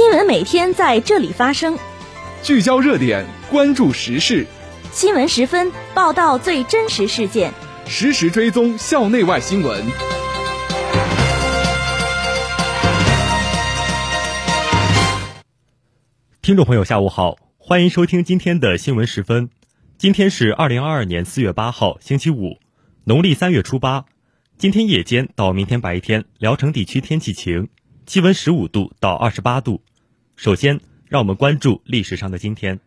新闻每天在这里发生，聚焦热点，关注时事。新闻十分报道最真实事件，实时追踪校内外新闻。听众朋友，下午好，欢迎收听今天的新闻十分。今天是二零二二年四月八号，星期五，农历三月初八。今天夜间到明天白天，聊城地区天气晴。气温十五度到二十八度。首先，让我们关注历史上的今天。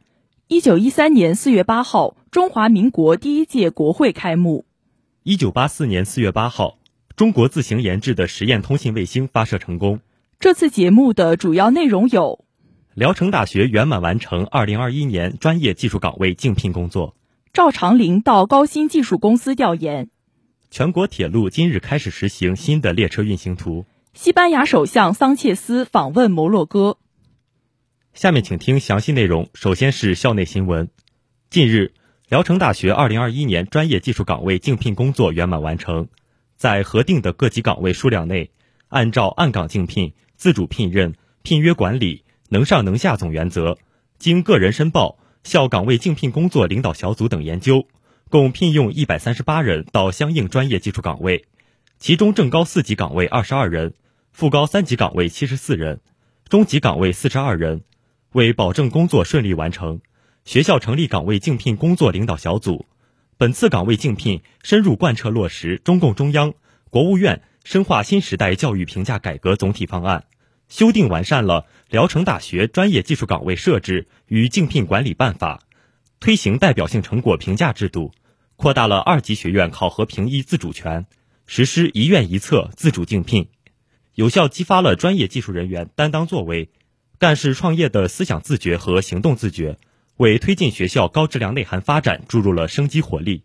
一九一三年四月八号，中华民国第一届国会开幕。一九八四年四月八号，中国自行研制的实验通信卫星发射成功。这次节目的主要内容有：聊城大学圆满完成二零二一年专业技术岗位竞聘工作；赵长林到高新技术公司调研；全国铁路今日开始实行新的列车运行图。西班牙首相桑切斯访问摩洛哥。下面请听详细内容。首先是校内新闻。近日，聊城大学2021年专业技术岗位竞聘工作圆满完成，在核定的各级岗位数量内，按照按岗竞聘、自主聘任、聘约管理、能上能下总原则，经个人申报、校岗位竞聘工作领导小组等研究，共聘用138人到相应专业技术岗位，其中正高四级岗位22人。副高三级岗位七十四人，中级岗位四十二人。为保证工作顺利完成，学校成立岗位竞聘工作领导小组。本次岗位竞聘深入贯彻落实中共中央、国务院深化新时代教育评价改革总体方案，修订完善了聊城大学专业技术岗位设置与竞聘管理办法，推行代表性成果评价制度，扩大了二级学院考核评议自主权，实施一院一策自主竞聘。有效激发了专业技术人员担当作为、干事创业的思想自觉和行动自觉，为推进学校高质量内涵发展注入了生机活力。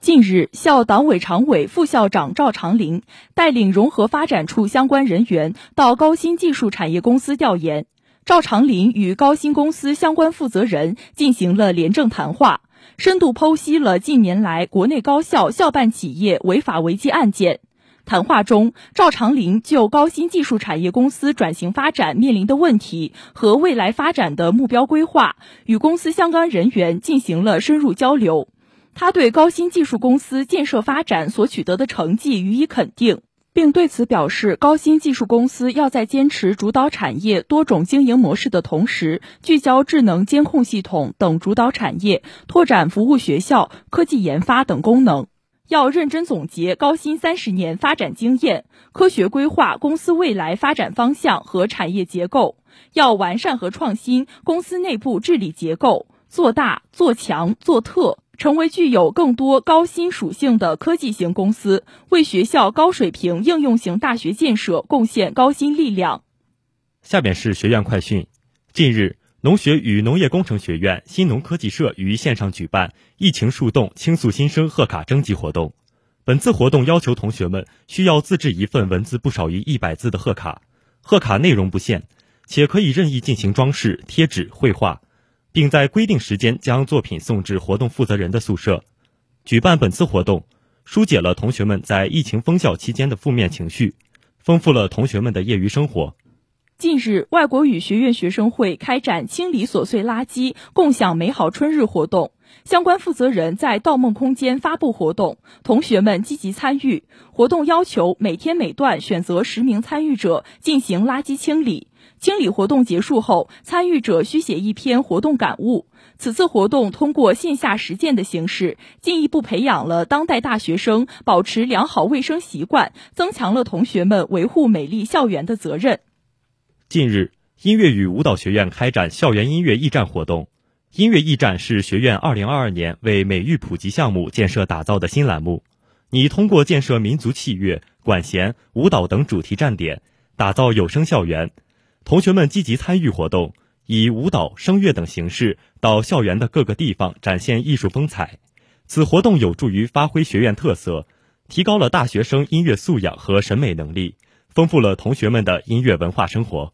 近日，校党委常委、副校长赵长林带领融合发展处相关人员到高新技术产业公司调研。赵长林与高新公司相关负责人进行了廉政谈话，深度剖析了近年来国内高校校办企业违法违纪案件。谈话中，赵长林就高新技术产业公司转型发展面临的问题和未来发展的目标规划，与公司相关人员进行了深入交流。他对高新技术公司建设发展所取得的成绩予以肯定，并对此表示，高新技术公司要在坚持主导产业多种经营模式的同时，聚焦智能监控系统等主导产业，拓展服务学校、科技研发等功能。要认真总结高新三十年发展经验，科学规划公司未来发展方向和产业结构。要完善和创新公司内部治理结构，做大、做强、做特，成为具有更多高新属性的科技型公司，为学校高水平应用型大学建设贡献高新力量。下面是学院快讯，近日。农学与农业工程学院新农科技社于线上举办“疫情树洞，倾诉新生”贺卡征集活动。本次活动要求同学们需要自制一份文字不少于一百字的贺卡，贺卡内容不限，且可以任意进行装饰、贴纸、绘画，并在规定时间将作品送至活动负责人的宿舍。举办本次活动，疏解了同学们在疫情封校期间的负面情绪，丰富了同学们的业余生活。近日，外国语学院学生会开展清理琐碎垃圾、共享美好春日活动。相关负责人在盗梦空间发布活动，同学们积极参与。活动要求每天每段选择十名参与者进行垃圾清理。清理活动结束后，参与者需写一篇活动感悟。此次活动通过线下实践的形式，进一步培养了当代大学生保持良好卫生习惯，增强了同学们维护美丽校园的责任。近日，音乐与舞蹈学院开展校园音乐驿站活动。音乐驿站是学院2022年为美育普及项目建设打造的新栏目，拟通过建设民族器乐、管弦、舞蹈等主题站点，打造有声校园。同学们积极参与活动，以舞蹈、声乐等形式到校园的各个地方展现艺术风采。此活动有助于发挥学院特色，提高了大学生音乐素养和审美能力。丰富了同学们的音乐文化生活。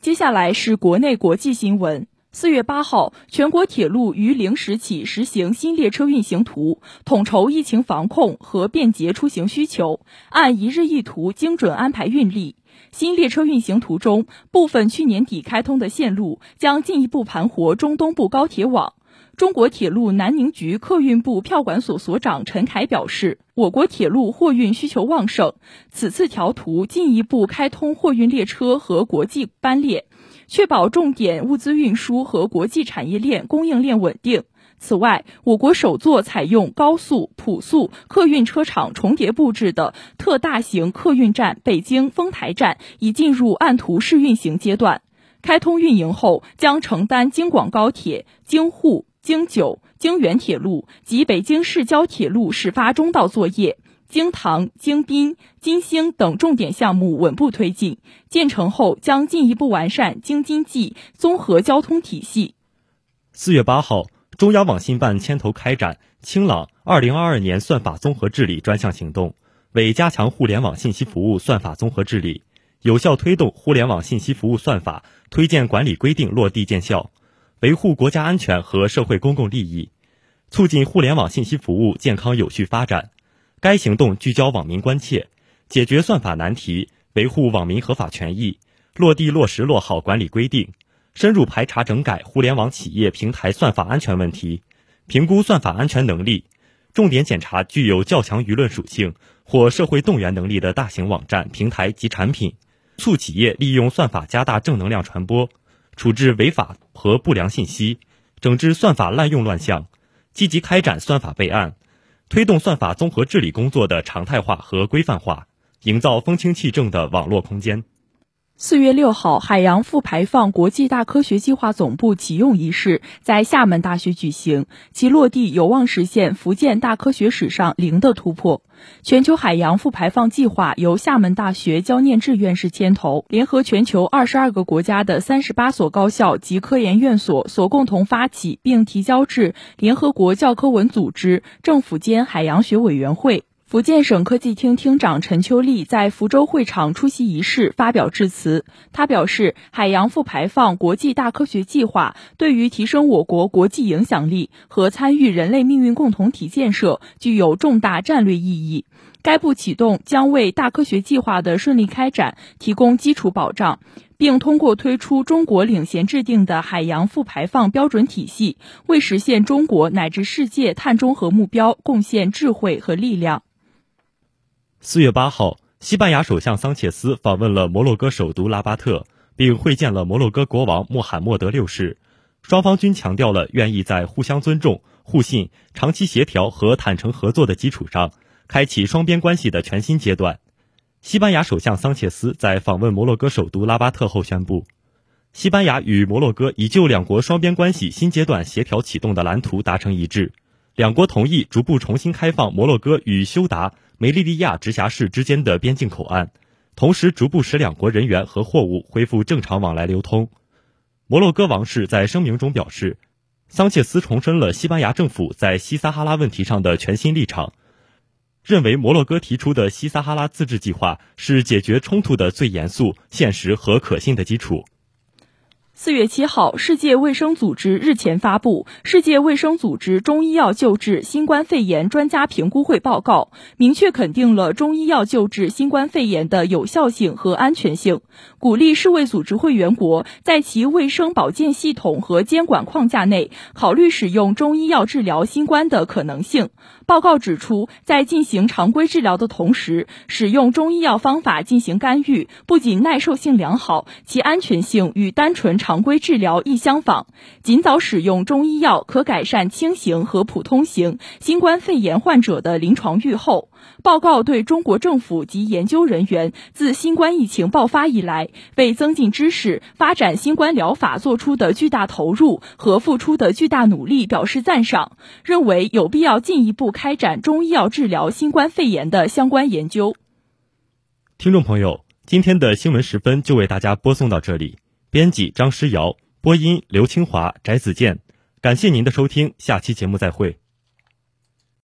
接下来是国内国际新闻。四月八号，全国铁路于零时起实行新列车运行图，统筹疫情防控和便捷出行需求，按一日一图精准安排运力。新列车运行图中，部分去年底开通的线路将进一步盘活中东部高铁网。中国铁路南宁局客运部票管所所长陈凯表示，我国铁路货运需求旺盛，此次调图进一步开通货运列车和国际班列，确保重点物资运输和国际产业链供应链稳定。此外，我国首座采用高速、普速客运车场重叠布置的特大型客运站——北京丰台站，已进入按图试运行阶段。开通运营后，将承担京广高铁、京沪。京九、京原铁路及北京市郊铁路始发终到作业，京唐、京滨、京兴等重点项目稳步推进。建成后，将进一步完善京津冀综合交通体系。四月八号，中央网信办牵头开展“清朗二零二二年算法综合治理”专项行动，为加强互联网信息服务算法综合治理，有效推动互联网信息服务算法推荐管理规定落地见效。维护国家安全和社会公共利益，促进互联网信息服务健康有序发展。该行动聚焦网民关切，解决算法难题，维护网民合法权益，落地落实落好管理规定，深入排查整改互联网企业平台算法安全问题，评估算法安全能力，重点检查具有较强舆论属性或社会动员能力的大型网站、平台及产品，促企业利用算法加大正能量传播。处置违法和不良信息，整治算法滥用乱象，积极开展算法备案，推动算法综合治理工作的常态化和规范化，营造风清气正的网络空间。四月六号，海洋复排放国际大科学计划总部启用仪式在厦门大学举行，其落地有望实现福建大科学史上零的突破。全球海洋复排放计划由厦门大学焦念志院士牵头，联合全球二十二个国家的三十八所高校及科研院所所共同发起，并提交至联合国教科文组织政府间海洋学委员会。福建省科技厅厅长陈秋丽在福州会场出席仪式，发表致辞。他表示，海洋复排放国际大科学计划对于提升我国国际影响力和参与人类命运共同体建设具有重大战略意义。该部启动将为大科学计划的顺利开展提供基础保障，并通过推出中国领衔制定的海洋复排放标准体系，为实现中国乃至世界碳中和目标贡献智慧和力量。四月八号，西班牙首相桑切斯访问了摩洛哥首都拉巴特，并会见了摩洛哥国王穆罕默德六世。双方均强调了愿意在互相尊重、互信、长期协调和坦诚合作的基础上，开启双边关系的全新阶段。西班牙首相桑切斯在访问摩洛哥首都拉巴特后宣布，西班牙与摩洛哥已就两国双边关系新阶段协调启动的蓝图达成一致。两国同意逐步重新开放摩洛哥与休达梅利利亚直辖市之间的边境口岸，同时逐步使两国人员和货物恢复正常往来流通。摩洛哥王室在声明中表示，桑切斯重申了西班牙政府在西撒哈拉问题上的全新立场，认为摩洛哥提出的西撒哈拉自治计划是解决冲突的最严肃、现实和可信的基础。四月七号，世界卫生组织日前发布《世界卫生组织中医药救治新冠肺炎专家评估会报告》，明确肯定了中医药救治新冠肺炎的有效性和安全性，鼓励世卫组织会员国在其卫生保健系统和监管框架内考虑使用中医药治疗新冠的可能性。报告指出，在进行常规治疗的同时，使用中医药方法进行干预，不仅耐受性良好，其安全性与单纯常常规治疗亦相仿。尽早使用中医药可改善轻型和普通型新冠肺炎患者的临床预后。报告对中国政府及研究人员自新冠疫情爆发以来为增进知识、发展新冠疗法做出的巨大投入和付出的巨大努力表示赞赏，认为有必要进一步开展中医药治疗新冠肺炎的相关研究。听众朋友，今天的新闻时分就为大家播送到这里。编辑张诗瑶，播音刘清华、翟子健，感谢您的收听，下期节目再会。